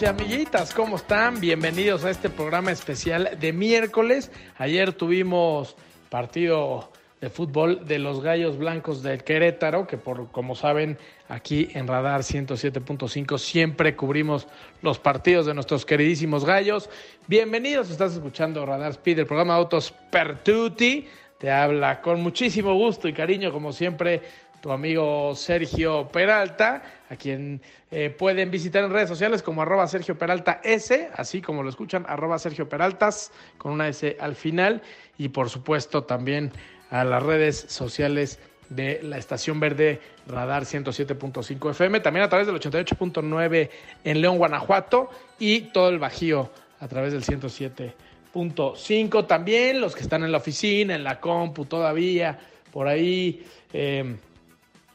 Y amiguitas, ¿cómo están? Bienvenidos a este programa especial de miércoles. Ayer tuvimos partido de fútbol de los Gallos Blancos del Querétaro, que por como saben, aquí en Radar 107.5 siempre cubrimos los partidos de nuestros queridísimos Gallos. Bienvenidos, estás escuchando Radar Speed, el programa Autos Pertuti. Te habla con muchísimo gusto y cariño, como siempre, tu amigo Sergio Peralta, a quien eh, pueden visitar en redes sociales como arroba Sergio Peralta S, así como lo escuchan, arroba Sergio Peraltas, con una S al final, y por supuesto también a las redes sociales de la Estación Verde Radar 107.5 FM, también a través del 88.9 en León, Guanajuato, y todo el Bajío a través del 107.5. También los que están en la oficina, en la compu todavía, por ahí... Eh,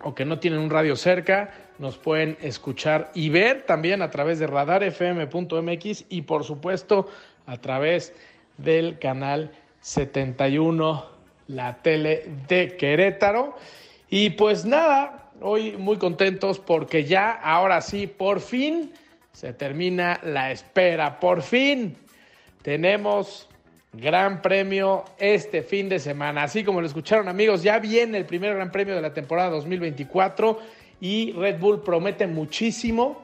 o que no tienen un radio cerca, nos pueden escuchar y ver también a través de radarfm.mx y por supuesto a través del canal 71, la tele de Querétaro. Y pues nada, hoy muy contentos porque ya, ahora sí, por fin se termina la espera, por fin tenemos Gran Premio este fin de semana. Así como lo escucharon amigos, ya viene el primer Gran Premio de la temporada 2024 y Red Bull promete muchísimo.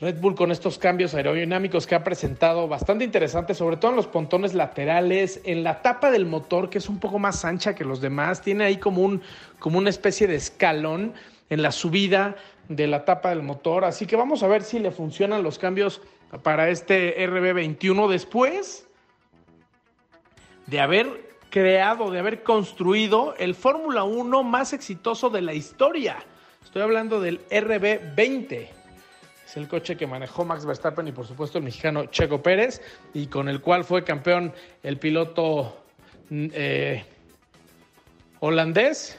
Red Bull con estos cambios aerodinámicos que ha presentado bastante interesantes, sobre todo en los pontones laterales, en la tapa del motor que es un poco más ancha que los demás, tiene ahí como, un, como una especie de escalón en la subida de la tapa del motor, así que vamos a ver si le funcionan los cambios para este RB21 después de haber creado, de haber construido el Fórmula 1 más exitoso de la historia. Estoy hablando del RB20. Es el coche que manejó Max Verstappen y por supuesto el mexicano Checo Pérez y con el cual fue campeón el piloto eh, holandés,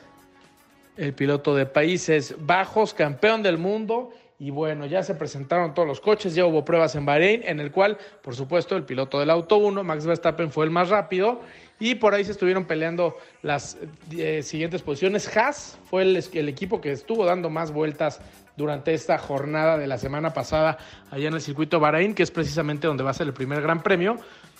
el piloto de Países Bajos, campeón del mundo. Y bueno, ya se presentaron todos los coches, ya hubo pruebas en Bahrein, en el cual, por supuesto, el piloto del auto 1, Max Verstappen, fue el más rápido. Y por ahí se estuvieron peleando las eh, siguientes posiciones. Haas fue el, el, equipo que estuvo dando más vueltas durante esta jornada de la semana pasada allá en el circuito Bahrein, que es precisamente donde va a ser el primer gran premio.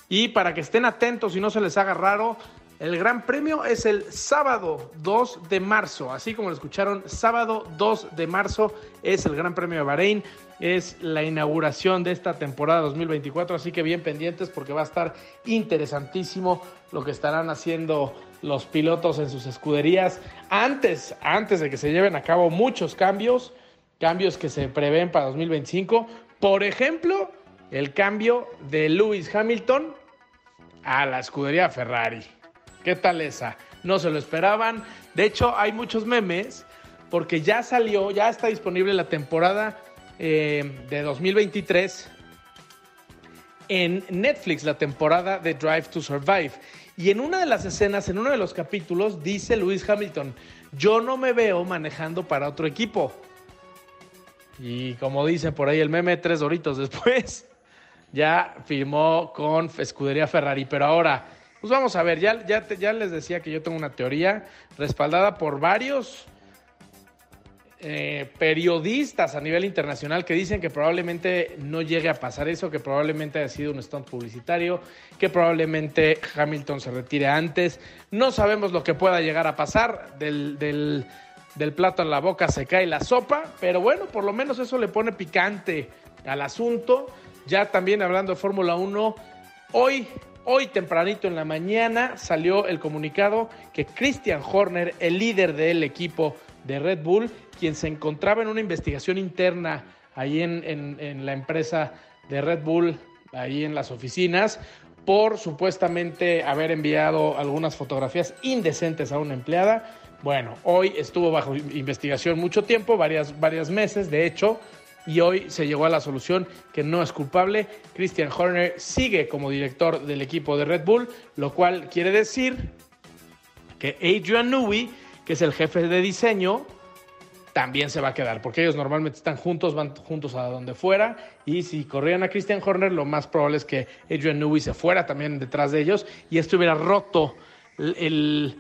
Y para que estén atentos y no se les haga raro, el Gran Premio es el sábado 2 de marzo, así como lo escucharon, sábado 2 de marzo es el Gran Premio de Bahrein, es la inauguración de esta temporada 2024, así que bien pendientes porque va a estar interesantísimo lo que estarán haciendo los pilotos en sus escuderías antes, antes de que se lleven a cabo muchos cambios, cambios que se prevén para 2025, por ejemplo, el cambio de Lewis Hamilton a la escudería Ferrari. ¿Qué tal esa? No se lo esperaban. De hecho, hay muchos memes porque ya salió, ya está disponible la temporada eh, de 2023 en Netflix, la temporada de Drive to Survive. Y en una de las escenas, en uno de los capítulos, dice Lewis Hamilton, yo no me veo manejando para otro equipo. Y como dice por ahí el meme, tres doritos después, ya firmó con Escudería Ferrari. Pero ahora, pues vamos a ver, ya, ya, ya les decía que yo tengo una teoría respaldada por varios eh, periodistas a nivel internacional que dicen que probablemente no llegue a pasar eso, que probablemente haya sido un stunt publicitario, que probablemente Hamilton se retire antes. No sabemos lo que pueda llegar a pasar. Del, del, del plato en la boca se cae la sopa, pero bueno, por lo menos eso le pone picante al asunto. Ya también hablando de Fórmula 1, hoy Hoy tempranito en la mañana salió el comunicado que Christian Horner, el líder del equipo de Red Bull, quien se encontraba en una investigación interna ahí en, en, la empresa de Red Bull, ahí en las oficinas, por supuestamente haber enviado algunas fotografías indecentes a una empleada, Bueno, hoy estuvo bajo investigación mucho tiempo, varias, varias meses, de hecho, y hoy se llegó a la solución que no es culpable. Christian Horner sigue como director del equipo de Red Bull, lo cual quiere decir que Adrian Newey, que es el jefe de diseño, también se va a quedar, porque ellos normalmente están juntos, van juntos a donde fuera, y si corrían a Christian Horner, lo más probable es que Adrian Newey se fuera también detrás de ellos, y esto hubiera roto el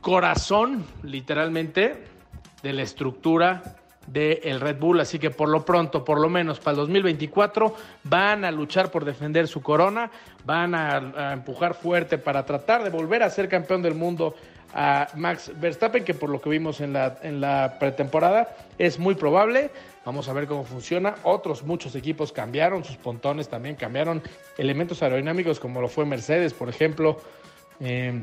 corazón, literalmente, de la estructura del Red Bull, así que por lo pronto, por lo menos para el 2024, van a luchar por defender su corona, van a, empujar fuerte para tratar de volver a ser campeón del mundo a Max Verstappen, que por lo que vimos en la, en la pretemporada es muy probable. Vamos a ver cómo funciona. Otros muchos equipos cambiaron, sus pontones también cambiaron, elementos aerodinámicos como lo fue Mercedes, por ejemplo. Eh,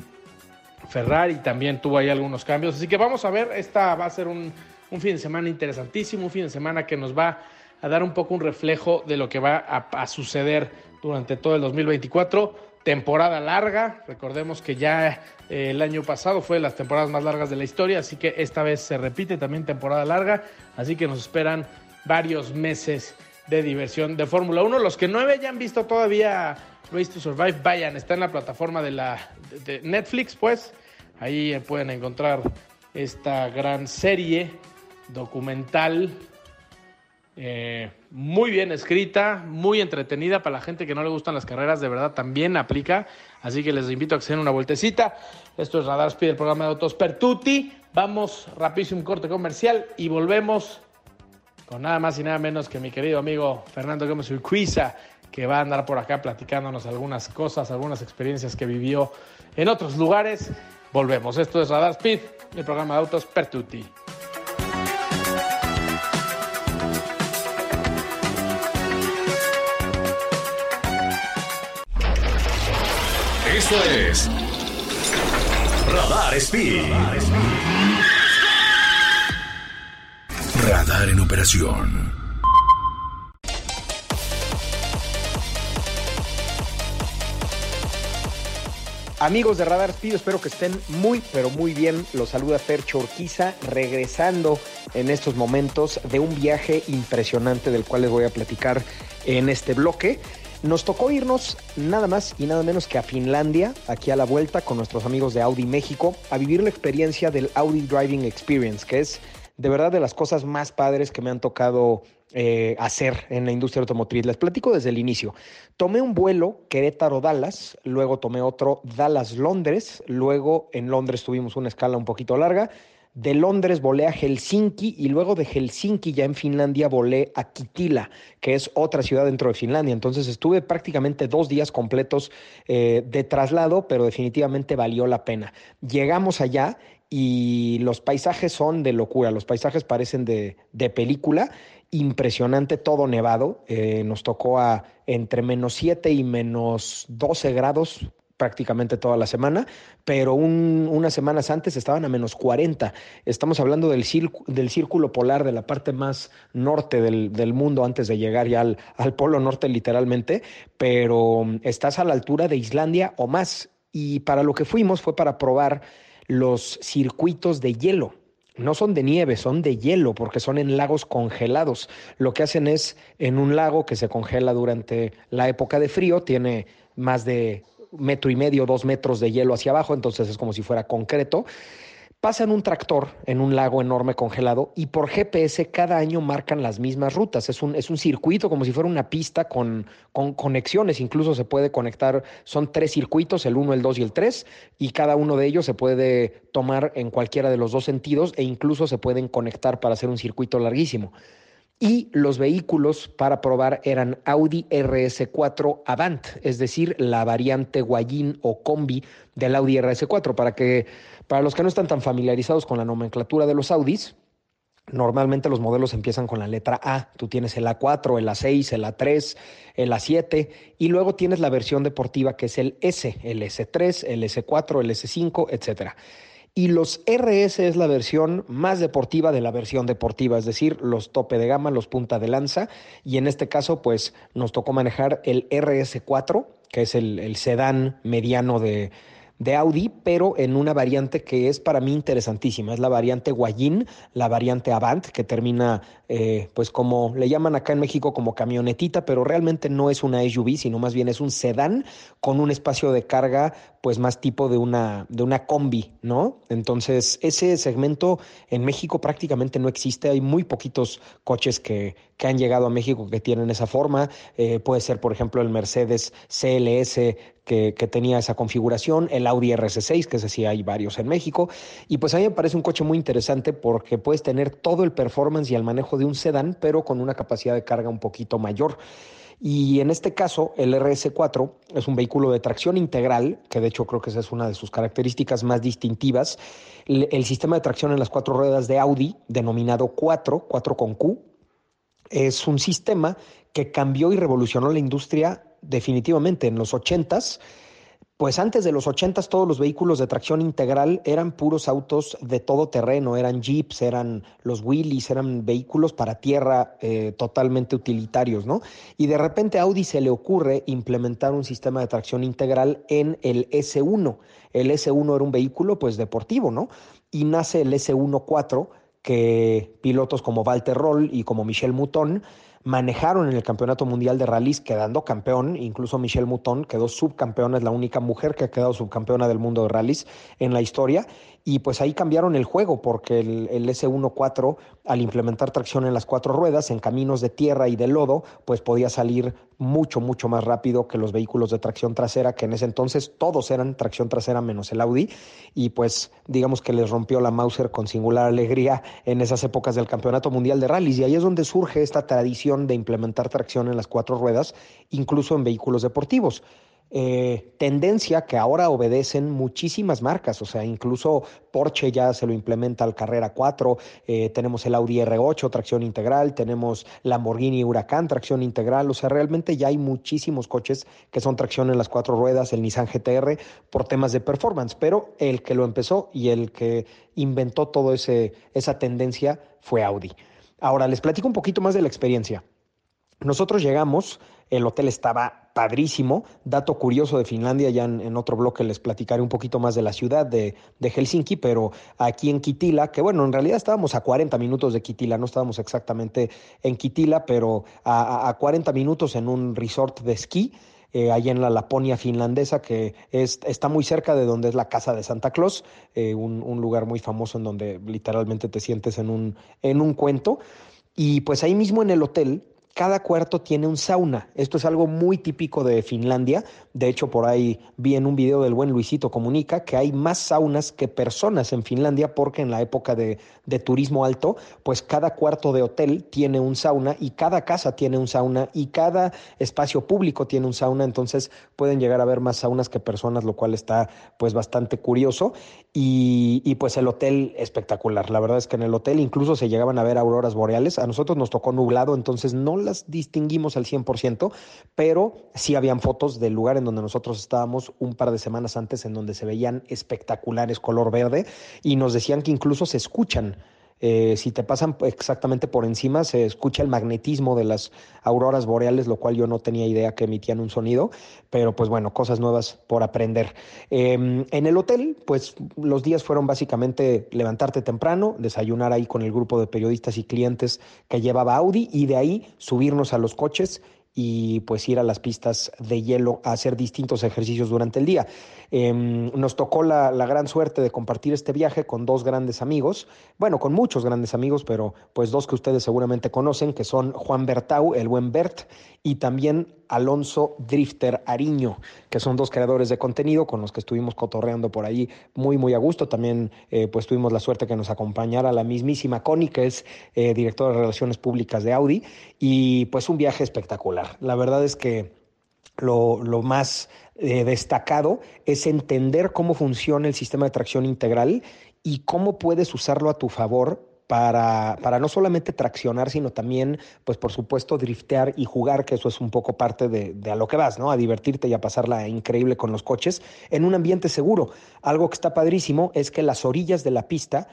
Ferrari también tuvo ahí algunos cambios. Así que vamos a ver, esta va a ser un, un, fin de semana interesantísimo, un fin de semana que nos va a dar un poco un reflejo de lo que va a, suceder durante todo el 2024 temporada larga. Recordemos que ya eh, el año pasado fue de las temporadas más largas de la historia, así que esta vez se repite también temporada larga, así que nos esperan varios meses de diversión de Fórmula 1. Los que no hayan visto todavía Race to Survive, vayan, está en la plataforma de, la, de Netflix, pues ahí pueden encontrar esta gran serie documental eh, muy bien escrita, muy entretenida para la gente que no le gustan las carreras, de verdad también aplica. Así que les invito a que se den una vueltecita. Esto es Radar Speed, el programa de Autos Pertuti. Vamos rapidísimo un corte comercial y volvemos con nada más y nada menos que mi querido amigo Fernando Gómez Urquiza, que va a andar por acá platicándonos algunas cosas, algunas experiencias que vivió en otros lugares. Volvemos. Esto es Radar Speed, el programa de Autos Pertuti. Esto es Radar Speed. Radar en operación. Amigos de Radar Speed, espero que estén muy, pero muy bien. Los saluda Fer Chorquiza, regresando en estos momentos de un viaje impresionante del cual les voy a platicar en este bloque. Nos tocó irnos nada más y nada menos que a Finlandia, aquí a la vuelta con nuestros amigos de Audi México, a vivir la experiencia del Audi Driving Experience, que es de verdad de las cosas más padres que me han tocado eh, hacer en la industria automotriz. Les platico desde el inicio. Tomé un vuelo Querétaro-Dallas, luego tomé otro Dallas-Londres, luego en Londres tuvimos una escala un poquito larga de Londres volé a Helsinki y luego de Helsinki ya en Finlandia volé a Kitila, que es otra ciudad dentro de Finlandia. Entonces estuve prácticamente dos días completos eh, de traslado, pero definitivamente valió la pena. Llegamos allá y los paisajes son de locura, los paisajes parecen de, de película, impresionante, todo nevado, eh, nos tocó a entre menos 7 y menos 12 grados prácticamente toda la semana, pero unas semanas antes estaban a menos 40. Estamos hablando del, del círculo polar de la parte más norte del, mundo antes de llegar ya al, al polo norte literalmente, pero estás a la altura de Islandia o más. Y para lo que fuimos fue para probar los circuitos de hielo. No son de nieve, son de hielo, porque son en lagos congelados. Lo que hacen es en un lago que se congela durante la época de frío, tiene más de metro y medio, dos metros de hielo hacia abajo, entonces es como si fuera concreto. Pasan un tractor en un lago enorme congelado y por GPS cada año marcan las mismas rutas. Es un, es un circuito como si fuera una pista con, con conexiones. Incluso se puede conectar, son tres circuitos, el 1, el 2 y el 3, y cada uno de ellos se puede tomar en cualquiera de los dos sentidos e incluso se pueden conectar para hacer un circuito larguísimo y los vehículos para probar eran Audi RS4 Avant, es decir, la variante Guayín o combi del Audi RS4. Para, que, para los que no están tan familiarizados con la nomenclatura de los Audis, Normalmente los modelos empiezan con la letra A. Tú tienes el A4, el A6, el A3, el A7 y luego tienes la versión deportiva que es el S, el S3, el S4, el S5, etcétera. Y los RS es la versión más deportiva de la versión deportiva, es decir, los tope de gama, los punta de lanza. Y en este caso, pues nos tocó manejar el RS4, que es el, sedán mediano de, Audi, pero en una variante que es para mí interesantísima. Es la variante Guayin, la variante Avant, que termina, eh, pues como le llaman acá en México como camionetita, pero realmente no es una SUV, sino más bien es un sedán con un espacio de carga, pues más tipo de una, de una combi, ¿no? Entonces, ese segmento en México prácticamente no existe. Hay muy poquitos coches que, que han llegado a México que tienen esa forma. Eh, puede ser, por ejemplo, el Mercedes CLS que, tenía esa configuración, el Audi RS6, que es así, hay varios en México. Y pues a mí me parece un coche muy interesante porque puedes tener todo el performance y el manejo de un sedán, pero con una capacidad de carga un poquito mayor. Y en este caso, el RS4 es un vehículo de tracción integral, que de hecho creo que esa es una de sus características más distintivas. El, sistema de tracción en las cuatro ruedas de Audi, denominado 4, 4 con Q, es un sistema que cambió y revolucionó la industria definitivamente en los 80s. Pues antes de los 80 todos los vehículos de tracción integral eran puros autos de todo terreno, eran jeeps, eran los Willys, eran vehículos para tierra eh, totalmente utilitarios, ¿no? Y de repente a Audi se le ocurre implementar un sistema de tracción integral en el S1. El S1 era un vehículo pues deportivo, ¿no? Y nace el S1 4 que pilotos como Walter Roll y como Michel Mouton manejaron en el Campeonato Mundial de Rallys quedando campeón, incluso Michelle Mouton quedó subcampeona, es la única mujer que ha quedado subcampeona del mundo de rallies en la historia. Y pues ahí cambiaron el juego porque el, el S14 al implementar tracción en las cuatro ruedas en caminos de tierra y de lodo pues podía salir mucho mucho más rápido que los vehículos de tracción trasera que en ese entonces todos eran tracción trasera menos el Audi. Y pues digamos que les rompió la Mauser con singular alegría en esas épocas del Campeonato Mundial de Rallys y ahí es donde surge esta tradición de implementar tracción en las cuatro ruedas incluso en vehículos deportivos. Eh, tendencia que ahora obedecen muchísimas marcas, o sea, incluso Porsche ya se lo implementa al Carrera 4, eh, tenemos el Audi R8, tracción integral, tenemos Lamborghini Huracán, tracción integral, o sea, realmente ya hay muchísimos coches que son tracción en las cuatro ruedas, el Nissan GTR, por temas de performance, pero el que lo empezó y el que inventó toda esa tendencia fue Audi. Ahora, les platico un poquito más de la experiencia. Nosotros llegamos, el hotel estaba padrísimo. Dato curioso de Finlandia, ya en, otro bloque les platicaré un poquito más de la ciudad de, Helsinki, pero aquí en Kitila, que bueno, en realidad estábamos a 40 minutos de Kitila, no estábamos exactamente en Kitila, pero a, 40 minutos en un resort de esquí. Eh, en la Laponia finlandesa, que es, está muy cerca de donde es la casa de Santa Claus, eh, un, un, lugar muy famoso en donde literalmente te sientes en un, en un cuento. Y pues ahí mismo en el hotel cada cuarto tiene un sauna. Esto es algo muy típico de Finlandia. De hecho, por ahí vi en un video del buen Luisito Comunica que hay más saunas que personas en Finlandia porque en la época de, turismo alto, pues cada cuarto de hotel tiene un sauna y cada casa tiene un sauna y cada espacio público tiene un sauna. Entonces pueden llegar a ver más saunas que personas, lo cual está pues bastante curioso. Y, y pues el hotel espectacular. La verdad es que en el hotel incluso se llegaban a ver auroras boreales. A nosotros nos tocó nublado, entonces no las distinguimos al 100%, pero sí habían fotos del lugar en donde nosotros estábamos un par de semanas antes, en donde se veían espectaculares color verde y nos decían que incluso se escuchan eh, si te pasan exactamente por encima, se escucha el magnetismo de las auroras boreales, lo cual yo no tenía idea que emitían un sonido, pero pues bueno, cosas nuevas por aprender. Em, en el hotel, pues los días fueron básicamente levantarte temprano, desayunar ahí con el grupo de periodistas y clientes que llevaba Audi y de ahí subirnos a los coches y pues ir a las pistas de hielo a hacer distintos ejercicios durante el día. Em, nos tocó la, la, gran suerte de compartir este viaje con dos grandes amigos, bueno, con muchos grandes amigos, pero pues dos que ustedes seguramente conocen, que son Juan Bertau, el buen Bert, y también Alonso Drifter Ariño, que son dos creadores de contenido con los que estuvimos cotorreando por ahí muy, muy a gusto. También eh, pues tuvimos la suerte que nos acompañara la mismísima Connie, que es eh, directora de Relaciones Públicas de Audi, y pues un viaje espectacular. La verdad es que lo, más eh, destacado es entender cómo funciona el sistema de tracción integral y cómo puedes usarlo a tu favor para, para, no solamente traccionar, sino también, pues por supuesto, driftear y jugar, que eso es un poco parte de, de, a lo que vas, ¿no? A divertirte y a pasarla increíble con los coches en un ambiente seguro. Algo que está padrísimo es que las orillas de la pista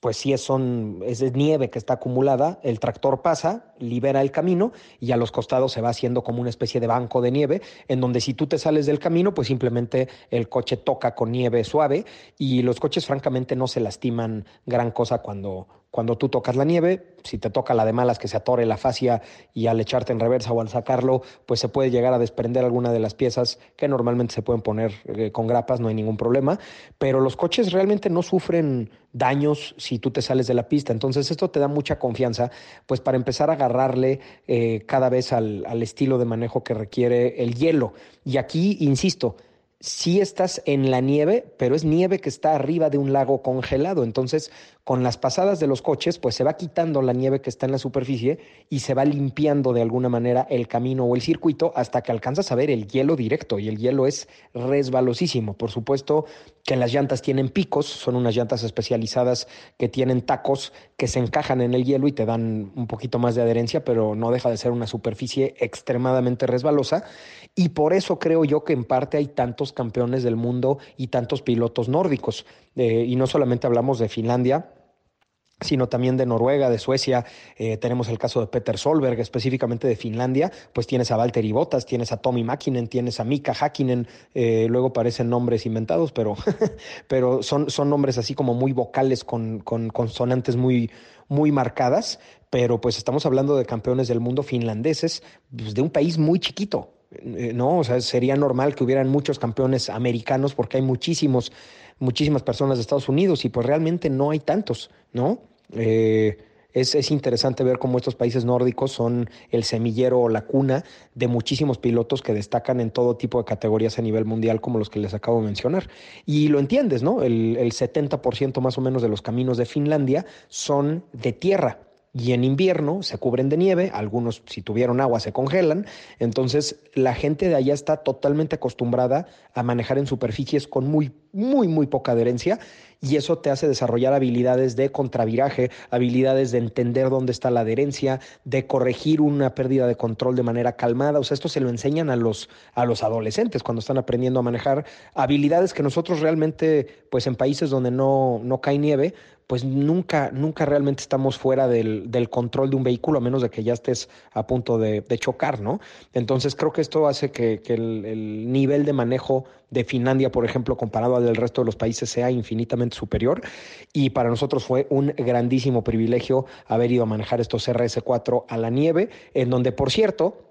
pues sí es, son, es nieve que está acumulada, el tractor pasa, libera el camino y a los costados se va haciendo como una especie de banco de nieve, en donde si tú te sales del camino, pues simplemente el coche toca con nieve suave y los coches francamente no se lastiman gran cosa cuando, cuando tú tocas la nieve, si te toca la de malas que se atore la fascia y al echarte en reversa o al sacarlo, pues se puede llegar a desprender alguna de las piezas que normalmente se pueden poner eh, con grapas, no hay ningún problema, pero los coches realmente no sufren daños si tú te sales de la pista, entonces esto te da mucha confianza, pues para empezar a agarrarle eh, cada vez al, al estilo de manejo que requiere el hielo. Y aquí, insisto, sí estás en la nieve, pero es nieve que está arriba de un lago congelado. Entonces, con las pasadas de los coches, pues se va quitando la nieve que está en la superficie y se va limpiando de alguna manera el camino o el circuito hasta que alcanzas a ver el hielo directo y el hielo es resbalosísimo. Por supuesto que las llantas tienen picos, son unas llantas especializadas que tienen tacos que se encajan en el hielo y te dan un poquito más de adherencia, pero no deja de ser una superficie extremadamente resbalosa y por eso creo yo que en parte hay tantos campeones del mundo y tantos pilotos nórdicos. Eh, y no solamente hablamos de Finlandia, sino también de Noruega, de Suecia. Eh, tenemos el caso de Peter Solberg, específicamente de Finlandia, pues tienes a Valtteri Bottas, tienes a Tommy Mäkinen, tienes a Mika Hakkinen, eh, luego parecen nombres inventados, pero, pero son, son nombres así como muy vocales con, con consonantes muy, muy marcadas, pero pues estamos hablando de campeones del mundo finlandeses, pues de un país muy chiquito, no, o sea, sería normal que hubieran muchos campeones americanos porque hay muchísimos, muchísimas personas de Estados Unidos y pues realmente no hay tantos, ¿no? Eh, es, es, interesante ver cómo estos países nórdicos son el semillero o la cuna de muchísimos pilotos que destacan en todo tipo de categorías a nivel mundial, como los que les acabo de mencionar. Y lo entiendes, ¿no? El, el 70% más o menos de los caminos de Finlandia son de tierra y en invierno se cubren de nieve, algunos si tuvieron agua se congelan, entonces la gente de allá está totalmente acostumbrada a manejar en superficies con muy, muy, muy poca adherencia y eso te hace desarrollar habilidades de contraviraje, habilidades de entender dónde está la adherencia, de corregir una pérdida de control de manera calmada, o sea, esto se lo enseñan a los, a los adolescentes cuando están aprendiendo a manejar habilidades que nosotros realmente, pues en países donde no, no cae nieve, pues nunca, nunca realmente estamos fuera del, del, control de un vehículo, a menos de que ya estés a punto de, chocar, ¿no? Entonces creo que esto hace que, que el, el, nivel de manejo de Finlandia, por ejemplo, comparado al del resto de los países, sea infinitamente superior. Y para nosotros fue un grandísimo privilegio haber ido a manejar estos RS4 a la nieve, en donde, por cierto,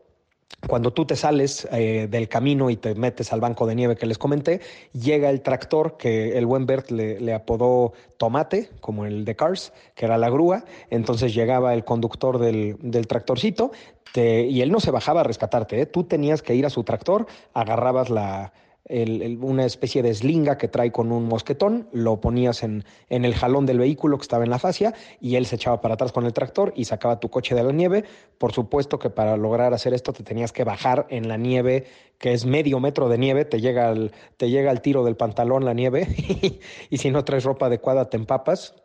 cuando tú te sales eh, del camino y te metes al banco de nieve que les comenté, llega el tractor que el buen Bert le, apodó Tomate, como el de Cars, que era la grúa. Entonces llegaba el conductor del, del tractorcito y él no se bajaba a rescatarte. ¿eh? Tú tenías que ir a su tractor, agarrabas la, una especie de slinga que trae con un mosquetón, lo ponías en, en, el jalón del vehículo que estaba en la fascia y él se echaba para atrás con el tractor y sacaba tu coche de la nieve. Por supuesto que para lograr hacer esto te tenías que bajar en la nieve, que es medio metro de nieve, te llega al, te llega al tiro del pantalón la nieve y si no traes ropa adecuada te empapas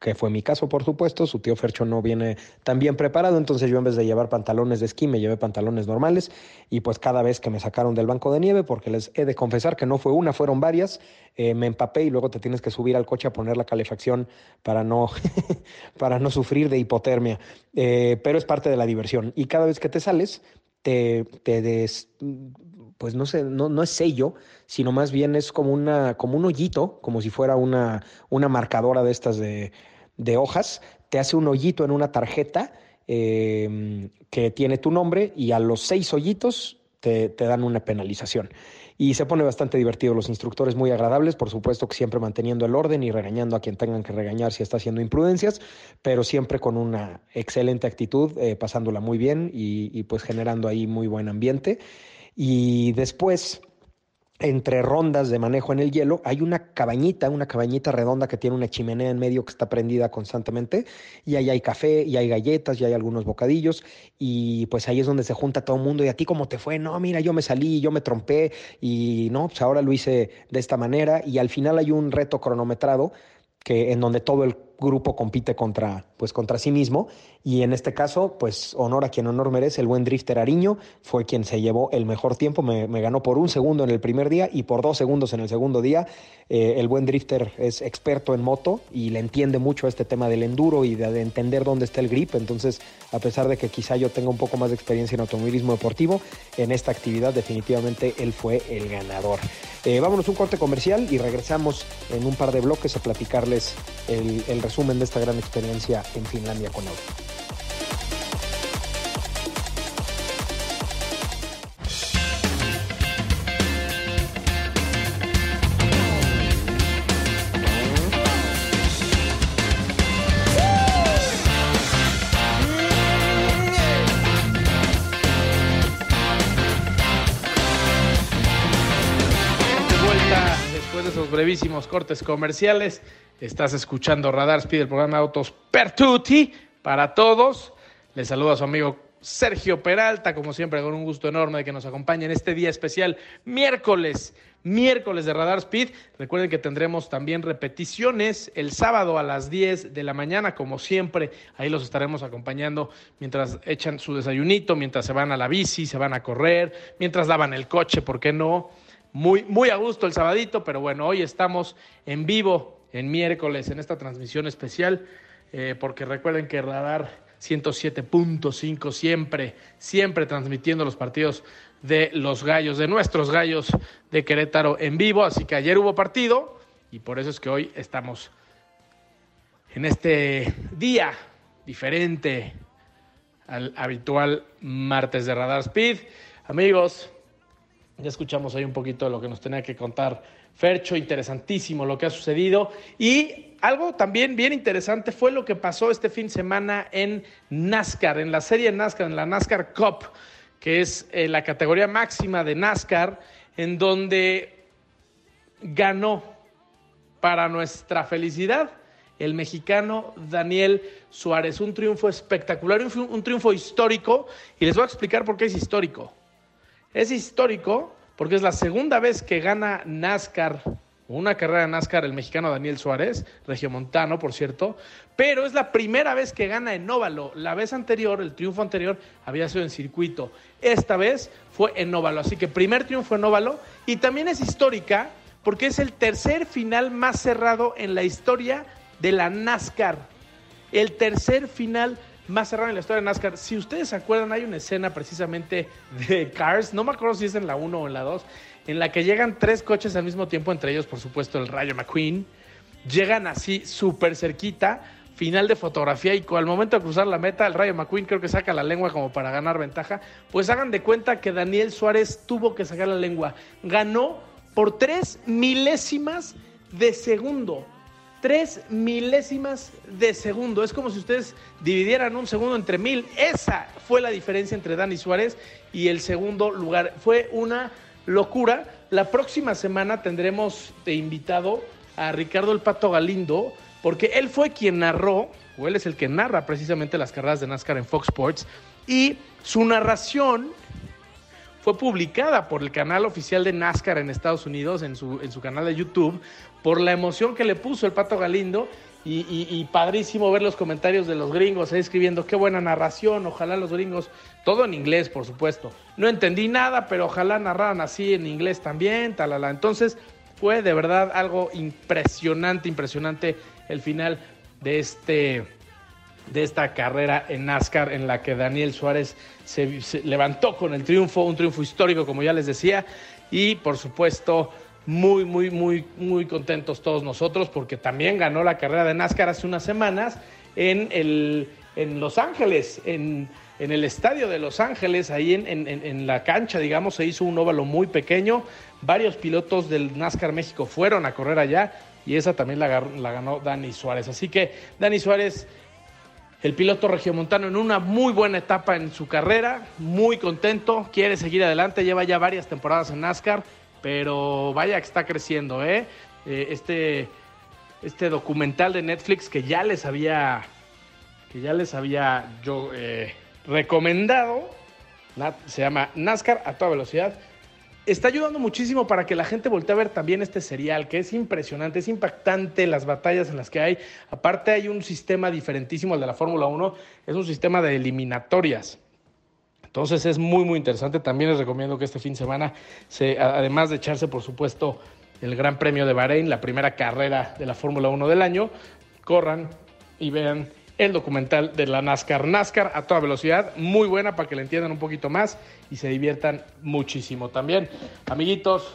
que fue mi caso, por supuesto. Su tío Fercho no viene tan bien preparado, entonces yo en vez de llevar pantalones de esquí, me llevé pantalones normales. Y pues cada vez que me sacaron del banco de nieve, porque les he de confesar que no fue una, fueron varias, eh, me empapé y luego te tienes que subir al coche a poner la calefacción para no, para no sufrir de hipotermia. Eh, pero es parte de la diversión. Y cada vez que te sales, te, te des, pues no sé, no, no es sello, sino más bien es como, una, como un hoyito, como si fuera una, una marcadora de estas de, de hojas, te hace un hoyito en una tarjeta eh, que tiene tu nombre y a los seis hoyitos te, te, dan una penalización. Y se pone bastante divertido, los instructores muy agradables, por supuesto que siempre manteniendo el orden y regañando a quien tengan que regañar si está haciendo imprudencias, pero siempre con una excelente actitud, eh, pasándola muy bien y, y pues generando ahí muy buen ambiente. Y después, entre rondas de manejo en el hielo, hay una cabañita, una cabañita redonda que tiene una chimenea en medio que está prendida constantemente, y ahí hay café, y hay galletas, y hay algunos bocadillos, y pues ahí es donde se junta todo el mundo, y a ti cómo te fue, no, mira, yo me salí, yo me trompé, y no, pues ahora lo hice de esta manera, y al final hay un reto cronometrado que en donde todo el grupo compite contra, pues, contra sí mismo. Y en este caso, pues honor a quien honor merece, el buen drifter Ariño fue quien se llevó el mejor tiempo, me, ganó por un segundo en el primer día y por dos segundos en el segundo día. Eh, el buen drifter es experto en moto y le entiende mucho este tema del enduro y de, entender dónde está el grip. Entonces, a pesar de que quizá yo tenga un poco más de experiencia en automovilismo deportivo, en esta actividad definitivamente él fue el ganador. Eh, vámonos un corte comercial y regresamos en un par de bloques a platicarles el, el resumen de esta gran experiencia en Finlandia con auto. Brevísimos cortes comerciales. Estás escuchando Radar Speed, el programa de autos Pertuti para todos. Les saluda a su amigo Sergio Peralta, como siempre, con un gusto enorme de que nos acompañe en este día especial, miércoles, miércoles de Radar Speed. Recuerden que tendremos también repeticiones el sábado a las 10 de la mañana, como siempre. Ahí los estaremos acompañando mientras echan su desayunito, mientras se van a la bici, se van a correr, mientras lavan el coche, ¿por qué no? Muy, muy a gusto el sabadito, pero bueno, hoy estamos en vivo en miércoles en esta transmisión especial, eh, porque recuerden que Radar 107.5 siempre, siempre transmitiendo los partidos de los gallos, de nuestros gallos de Querétaro en vivo, así que ayer hubo partido y por eso es que hoy estamos en este día diferente al habitual martes de Radar Speed. Amigos, ya escuchamos ahí un poquito de lo que nos tenía que contar Fercho, interesantísimo lo que ha sucedido. Y algo también bien interesante fue lo que pasó este fin de semana en NASCAR, en la serie NASCAR, en la NASCAR Cup, que es eh, la categoría máxima de NASCAR, en donde ganó para nuestra felicidad el mexicano Daniel Suárez. Un triunfo espectacular, un triunfo histórico, y les voy a explicar por qué es histórico. Es histórico porque es la segunda vez que gana NASCAR, una carrera de NASCAR el mexicano Daniel Suárez, regiomontano, por cierto, pero es la primera vez que gana en óvalo. La vez anterior, el triunfo anterior, había sido en circuito. Esta vez fue en óvalo, así que primer triunfo en óvalo y también es histórica porque es el tercer final más cerrado en la historia de la NASCAR. El tercer final más cerrado en la historia de NASCAR. Si ustedes se acuerdan, hay una escena precisamente de Cars, no me acuerdo si es en la 1 o en la 2, en la que llegan tres coches al mismo tiempo, entre ellos, por supuesto, el Rayo McQueen. Llegan así súper cerquita, final de fotografía y al momento de cruzar la meta, el Rayo McQueen creo que saca la lengua como para ganar ventaja. Pues hagan de cuenta que Daniel Suárez tuvo que sacar la lengua. Ganó por tres milésimas de segundo tres milésimas de segundo. Es como si ustedes dividieran un segundo entre mil. Esa fue la diferencia entre Dani Suárez y el segundo lugar. Fue una locura. La próxima semana tendremos de invitado a Ricardo el Pato Galindo, porque él fue quien narró, o él es el que narra precisamente las carreras de NASCAR en Fox Sports, y su narración fue publicada por el canal oficial de NASCAR en Estados Unidos, en su, en su canal de YouTube, por la emoción que le puso el Pato Galindo. Y, padrísimo ver los comentarios de los gringos ahí escribiendo qué buena narración, ojalá los gringos, todo en inglés por supuesto. No entendí nada, pero ojalá narraran así en inglés también, talala. Entonces fue de verdad algo impresionante, impresionante el final de este de esta carrera en NASCAR en la que Daniel Suárez se, levantó con el triunfo, un triunfo histórico como ya les decía, y por supuesto muy, muy, muy, muy contentos todos nosotros porque también ganó la carrera de NASCAR hace unas semanas en, el, en Los Ángeles, en, en el estadio de Los Ángeles, ahí en, en, la cancha, digamos, se hizo un óvalo muy pequeño. Varios pilotos del NASCAR México fueron a correr allá y esa también la, la ganó Dani Suárez. Así que Dani Suárez el piloto regiomontano en una muy buena etapa en su carrera, muy contento, quiere seguir adelante, lleva ya varias temporadas en NASCAR, pero vaya que está creciendo, ¿eh? eh este, este documental de Netflix que ya les había, que ya les había yo eh, recomendado, se llama NASCAR a toda velocidad, está ayudando muchísimo para que la gente voltee a ver también este serial, que es impresionante, es impactante las batallas en las que hay. Aparte hay un sistema diferentísimo al de la Fórmula 1, es un sistema de eliminatorias. Entonces es muy, muy interesante. También les recomiendo que este fin de semana, se, además de echarse, por supuesto, el Gran Premio de Bahrein, la primera carrera de la Fórmula 1 del año, corran y vean el documental de la NASCAR. NASCAR a toda velocidad, muy buena para que la entiendan un poquito más y se diviertan muchísimo también. Amiguitos,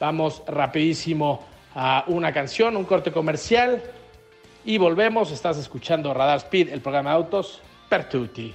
vamos rapidísimo a una canción, un corte comercial y volvemos. Estás escuchando Radar Speed, el programa de autos Pertuti.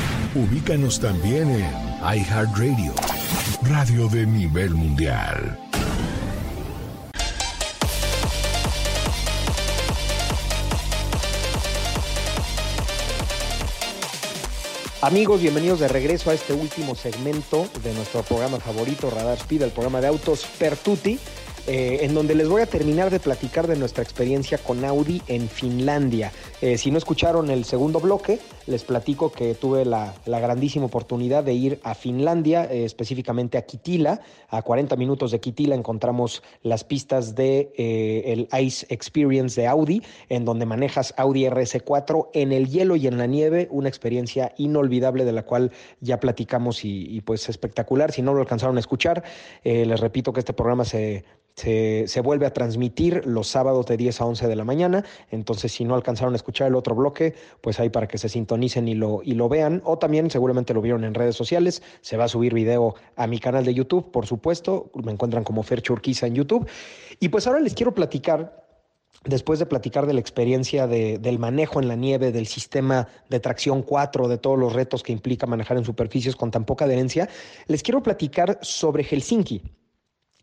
Ubícanos también en iHeartRadio, radio de nivel mundial. Amigos, bienvenidos de regreso a este último segmento de nuestro programa favorito, Radar Speed, el programa de autos Pertuti. Eh, en donde les voy a terminar de platicar de nuestra experiencia con Audi en Finlandia. Eh, si no escucharon el segundo bloque, les platico que tuve la, grandísima oportunidad de ir a Finlandia, eh, específicamente a Kitila. A 40 minutos de Kitila encontramos las pistas de el Ice Experience de Audi, en donde manejas Audi RS4 en el hielo y en la nieve, una experiencia inolvidable de la cual ya platicamos y, pues espectacular. Si no lo alcanzaron a escuchar, les repito que este programa se se, vuelve a transmitir los sábados de 10 a 11 de la mañana. Entonces, si no alcanzaron a escuchar el otro bloque, pues ahí para que se sintonicen y lo, y lo vean. O también seguramente lo vieron en redes sociales. Se va a subir video a mi canal de YouTube, por supuesto. Me encuentran como Fer Churquiza en YouTube. Y pues ahora les quiero platicar después de platicar de la experiencia del manejo en la nieve, del sistema de tracción 4, de todos los retos que implica manejar en superficies con tan poca adherencia, les quiero platicar sobre Helsinki.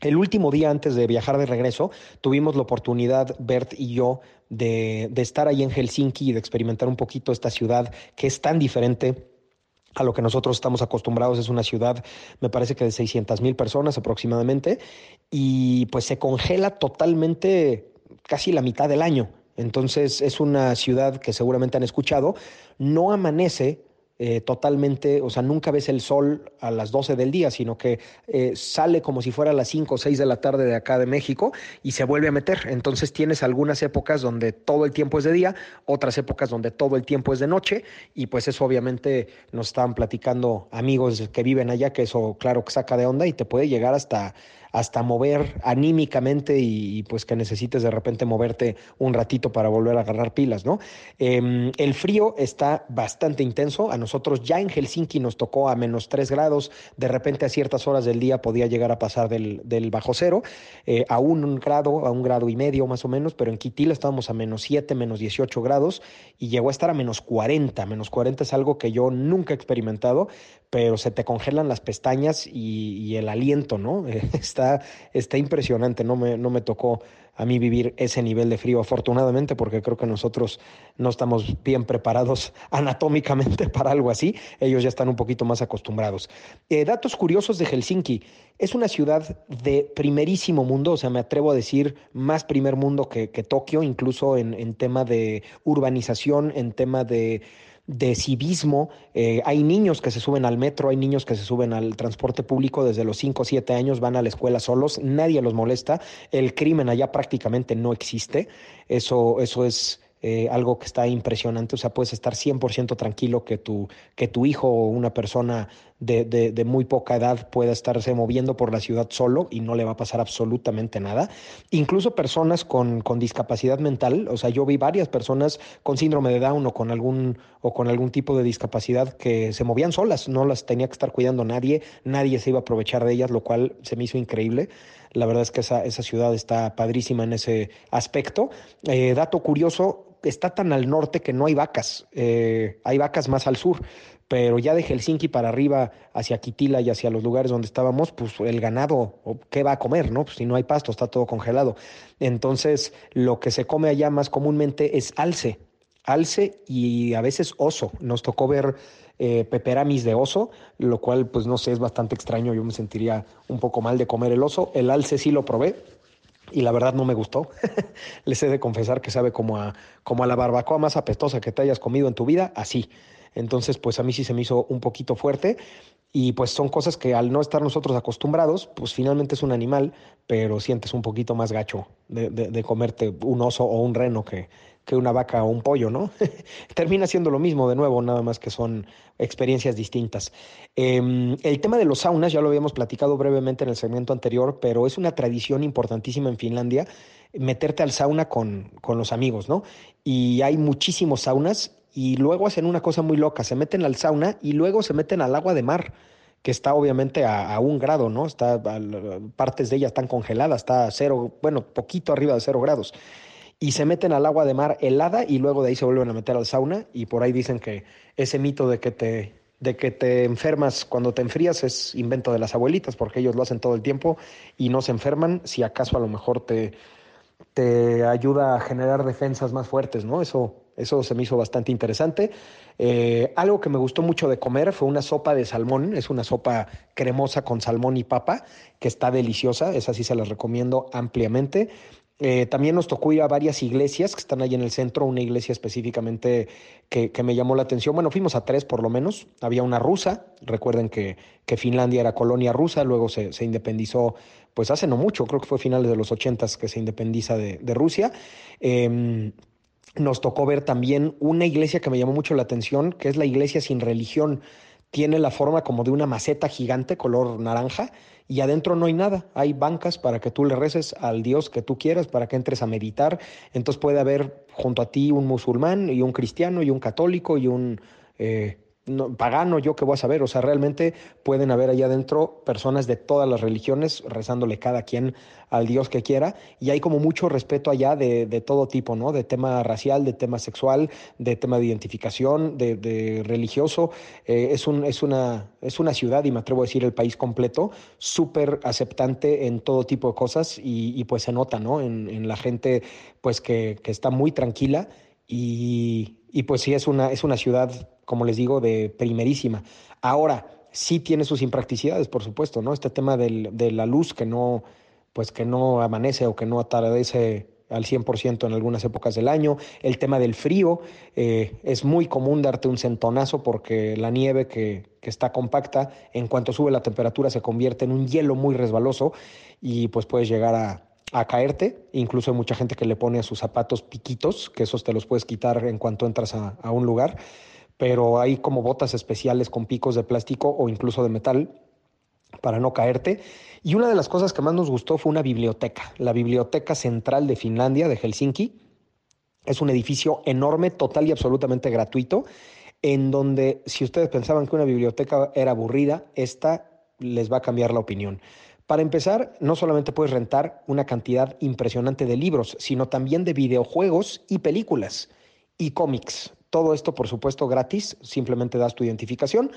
El último día antes de viajar de regreso, tuvimos la oportunidad, Bert y yo, de, estar ahí en Helsinki y de experimentar un poquito esta ciudad que es tan diferente a lo que nosotros estamos acostumbrados. Es una ciudad, me parece que de 600 mil personas aproximadamente, y pues se congela totalmente casi la mitad del año. Entonces es una ciudad que seguramente han escuchado, no amanece eh, totalmente, o sea, nunca ves el sol a las 12 del día, sino que eh, sale como si fuera a las 5 o 6 de la tarde de acá de México y se vuelve a meter. Entonces tienes algunas épocas donde todo el tiempo es de día, otras épocas donde todo el tiempo es de noche y pues eso obviamente nos estaban platicando amigos que viven allá, que eso claro que saca de onda y te puede llegar hasta hasta mover anímicamente y, pues que necesites de repente moverte un ratito para volver a agarrar pilas, ¿no? Em, el frío está bastante intenso. A nosotros ya en Helsinki nos tocó a menos 3 grados. De repente a ciertas horas del día podía llegar a pasar del, bajo cero eh, a un grado, a un grado y medio más o menos, pero en Kitila estábamos a menos 7, menos 18 grados y llegó a estar a menos 40. Menos 40 es algo que yo nunca he experimentado, pero se te congelan las pestañas y, el aliento, ¿no? está, está impresionante, no me, no me tocó a mí vivir ese nivel de frío, afortunadamente, porque creo que nosotros no estamos bien preparados anatómicamente para algo así, ellos ya están un poquito más acostumbrados. Eh, datos curiosos de Helsinki, es una ciudad de primerísimo mundo, o sea, me atrevo a decir más primer mundo que, Tokio, incluso en, en tema de urbanización, en tema de de civismo. Eh, hay niños que se suben al metro, hay niños que se suben al transporte público desde los 5 o 7 años, van a la escuela solos, nadie los molesta. El crimen allá prácticamente no existe. Eso, eso es eh, algo que está impresionante. O sea, puedes estar 100% tranquilo que tu, que tu hijo o una persona de, de, muy poca edad pueda estarse moviendo por la ciudad solo y no le va a pasar absolutamente nada. Incluso personas con, con, discapacidad mental, o sea, yo vi varias personas con síndrome de Down o con algún o con algún tipo de discapacidad que se movían solas, no las tenía que estar cuidando nadie, nadie se iba a aprovechar de ellas, lo cual se me hizo increíble. La verdad es que esa, esa ciudad está padrísima en ese aspecto. Eh, dato curioso, está tan al norte que no hay vacas. Eh, hay vacas más al sur, pero ya de Helsinki para arriba, hacia Kitila y hacia los lugares donde estábamos, pues el ganado, ¿qué va a comer? no? Pues si no hay pasto, está todo congelado. Entonces, lo que se come allá más comúnmente es alce, alce y a veces oso. Nos tocó ver eh, peperamis de oso, lo cual, pues no sé, es bastante extraño. Yo me sentiría un poco mal de comer el oso. El alce sí lo probé y la verdad no me gustó. Les he de confesar que sabe como a, como a la barbacoa más apestosa que te hayas comido en tu vida, así. Entonces, pues a mí sí se me hizo un poquito fuerte y pues son cosas que al no estar nosotros acostumbrados, pues finalmente es un animal, pero sientes un poquito más gacho de, de comerte un oso o un reno que, que una vaca o un pollo, ¿no? Termina siendo lo mismo de nuevo, nada más que son experiencias distintas. Em, el tema de los saunas ya lo habíamos platicado brevemente en el segmento anterior, pero es una tradición importantísima en Finlandia meterte al sauna con, con los amigos, ¿no? Y hay muchísimos saunas y luego hacen una cosa muy loca, se meten al sauna y luego se meten al agua de mar que está obviamente a, un grado, ¿no? Está, partes de ella están congeladas, está a cero, bueno, poquito arriba de cero grados y se meten al agua de mar helada y luego de ahí se vuelven a meter al sauna y por ahí dicen que ese mito de que te de que te enfermas cuando te enfrías es invento de las abuelitas porque ellos lo hacen todo el tiempo y no se enferman, si acaso a lo mejor te te ayuda a generar defensas más fuertes, ¿no? Eso, eso se me hizo bastante interesante. Eh, algo que me gustó mucho de comer fue una sopa de salmón, es una sopa cremosa con salmón y papa, que está deliciosa, esa sí se la recomiendo ampliamente. Eh, también nos tocó ir a varias iglesias que están ahí en el centro, una iglesia específicamente que, me llamó la atención. Bueno, fuimos a tres por lo menos. Había una rusa, recuerden que, que Finlandia era colonia rusa, luego se, se, independizó, pues hace no mucho, creo que fue finales de los ochentas que se independiza de, de Rusia. Eh, nos tocó ver también una iglesia que me llamó mucho la atención, que es la iglesia sin religión. Tiene la forma como de una maceta gigante color naranja y adentro no hay nada. Hay bancas para que tú le reces al Dios que tú quieras, para que entres a meditar. Entonces puede haber junto a ti un musulmán y un cristiano y un católico y un eh, pagano, yo que voy a saber, o sea, realmente pueden haber allá adentro personas de todas las religiones rezándole cada quien al Dios que quiera, y hay como mucho respeto allá de, de todo tipo, ¿no? De tema racial, de tema sexual, de tema de identificación, de, de religioso. Eh, es, un, es, una, es una ciudad, y me atrevo a decir el país completo, súper aceptante en todo tipo de cosas, y, y pues se nota, ¿no? En, en la gente, pues que, que está muy tranquila y, y pues sí, es una, es una ciudad, como les digo, de primerísima. Ahora, sí tiene sus impracticidades, por supuesto, ¿no? Este tema del, de la luz que no, pues que no amanece o que no atardece al 100% en algunas épocas del año. El tema del frío, eh, es muy común darte un centonazo porque la nieve que, que, está compacta, en cuanto sube la temperatura se convierte en un hielo muy resbaloso y pues puedes llegar a, a caerte. Incluso hay mucha gente que le pone a sus zapatos piquitos, que esos te los puedes quitar en cuanto entras a, un lugar. Pero hay como botas especiales con picos de plástico o incluso de metal para no caerte. Y una de las cosas que más nos gustó fue una biblioteca, la Biblioteca Central de Finlandia, de Helsinki. Es un edificio enorme, total y absolutamente gratuito, en donde si ustedes pensaban que una biblioteca era aburrida, esta les va a cambiar la opinión. Para empezar, no solamente puedes rentar una cantidad impresionante de libros, sino también de videojuegos y películas y cómics. Todo esto, por supuesto, gratis, simplemente das tu identificación.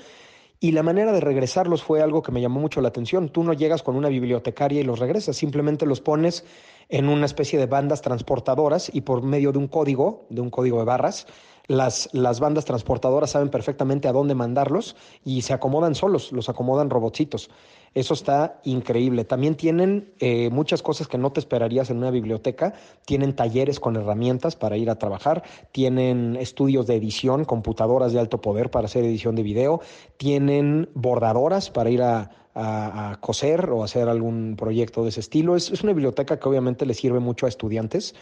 Y la manera de regresarlos fue algo que me llamó mucho la atención. Tú no llegas con una bibliotecaria y los regresas, simplemente los pones en una especie de bandas transportadoras y por medio de un código, de un código de barras, las, las bandas transportadoras saben perfectamente a dónde mandarlos y se acomodan solos, los acomodan robotcitos. Eso está increíble. También tienen eh, muchas cosas que no te esperarías en una biblioteca. Tienen talleres con herramientas para ir a trabajar. Tienen estudios de edición, computadoras de alto poder para hacer edición de video. Tienen bordadoras para ir a, coser o hacer algún proyecto de ese estilo. Es, es una biblioteca que obviamente le sirve mucho a estudiantes.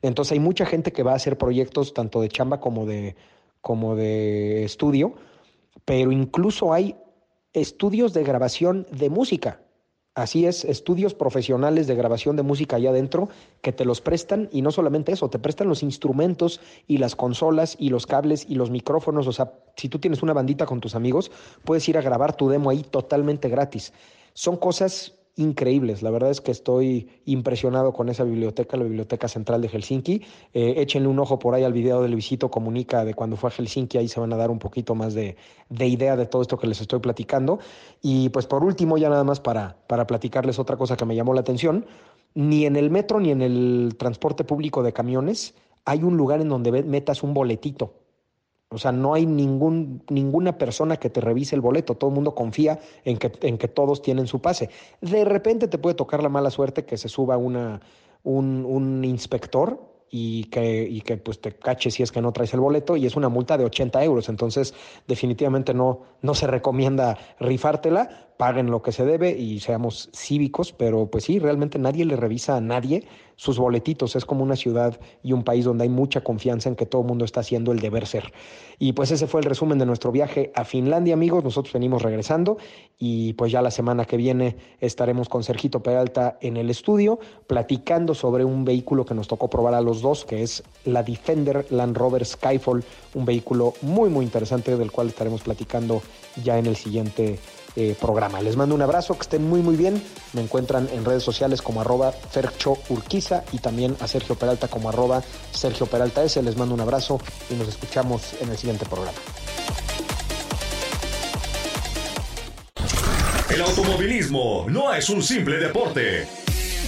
Entonces hay mucha gente que va a hacer proyectos tanto de chamba como de, como de estudio, pero incluso hay estudios de grabación de música. Así es, estudios profesionales de grabación de música allá adentro que te los prestan y no solamente eso, te prestan los instrumentos y las consolas y los cables y los micrófonos. O sea, si tú tienes una bandita con tus amigos, puedes ir a grabar tu demo ahí totalmente gratis. Son cosas increíbles. La verdad es que estoy impresionado con esa biblioteca, la Biblioteca Central de Helsinki. Eh, échenle un ojo por ahí al video de Luisito Comunica de cuando fue a Helsinki, ahí se van a dar un poquito más de, de idea de todo esto que les estoy platicando. Y pues por último, ya nada más para, para platicarles otra cosa que me llamó la atención, ni en el metro ni en el transporte público de camiones hay un lugar en donde metas un boletito. O sea, no hay ningún, ninguna persona que te revise el boleto. Todo el mundo confía en que, en que todos tienen su pase. De repente te puede tocar la mala suerte que se suba una, un, inspector y que, y que pues te cache si es que no traes el boleto y es una multa de 80 euros. Entonces, definitivamente no, no se recomienda rifártela, paguen lo que se debe y seamos cívicos, pero pues sí, realmente nadie le revisa a nadie sus boletitos. Es como una ciudad y un país donde hay mucha confianza en que todo el mundo está haciendo el deber ser. Y pues ese fue el resumen de nuestro viaje a Finlandia, amigos. Nosotros venimos regresando y pues ya la semana que viene estaremos con Sergito Peralta en el estudio platicando sobre un vehículo que nos tocó probar a los dos, que es la Defender Land Rover Skyfall, un vehículo muy muy interesante del cual estaremos platicando ya en el siguiente eh, programa. Les mando un abrazo, que estén muy muy bien. Me encuentran en redes sociales como arroba Fercho Urquiza y también a Sergio Peralta como arroba Sergio Peralta S. Les mando un abrazo y nos escuchamos en el siguiente programa. El automovilismo no es un simple deporte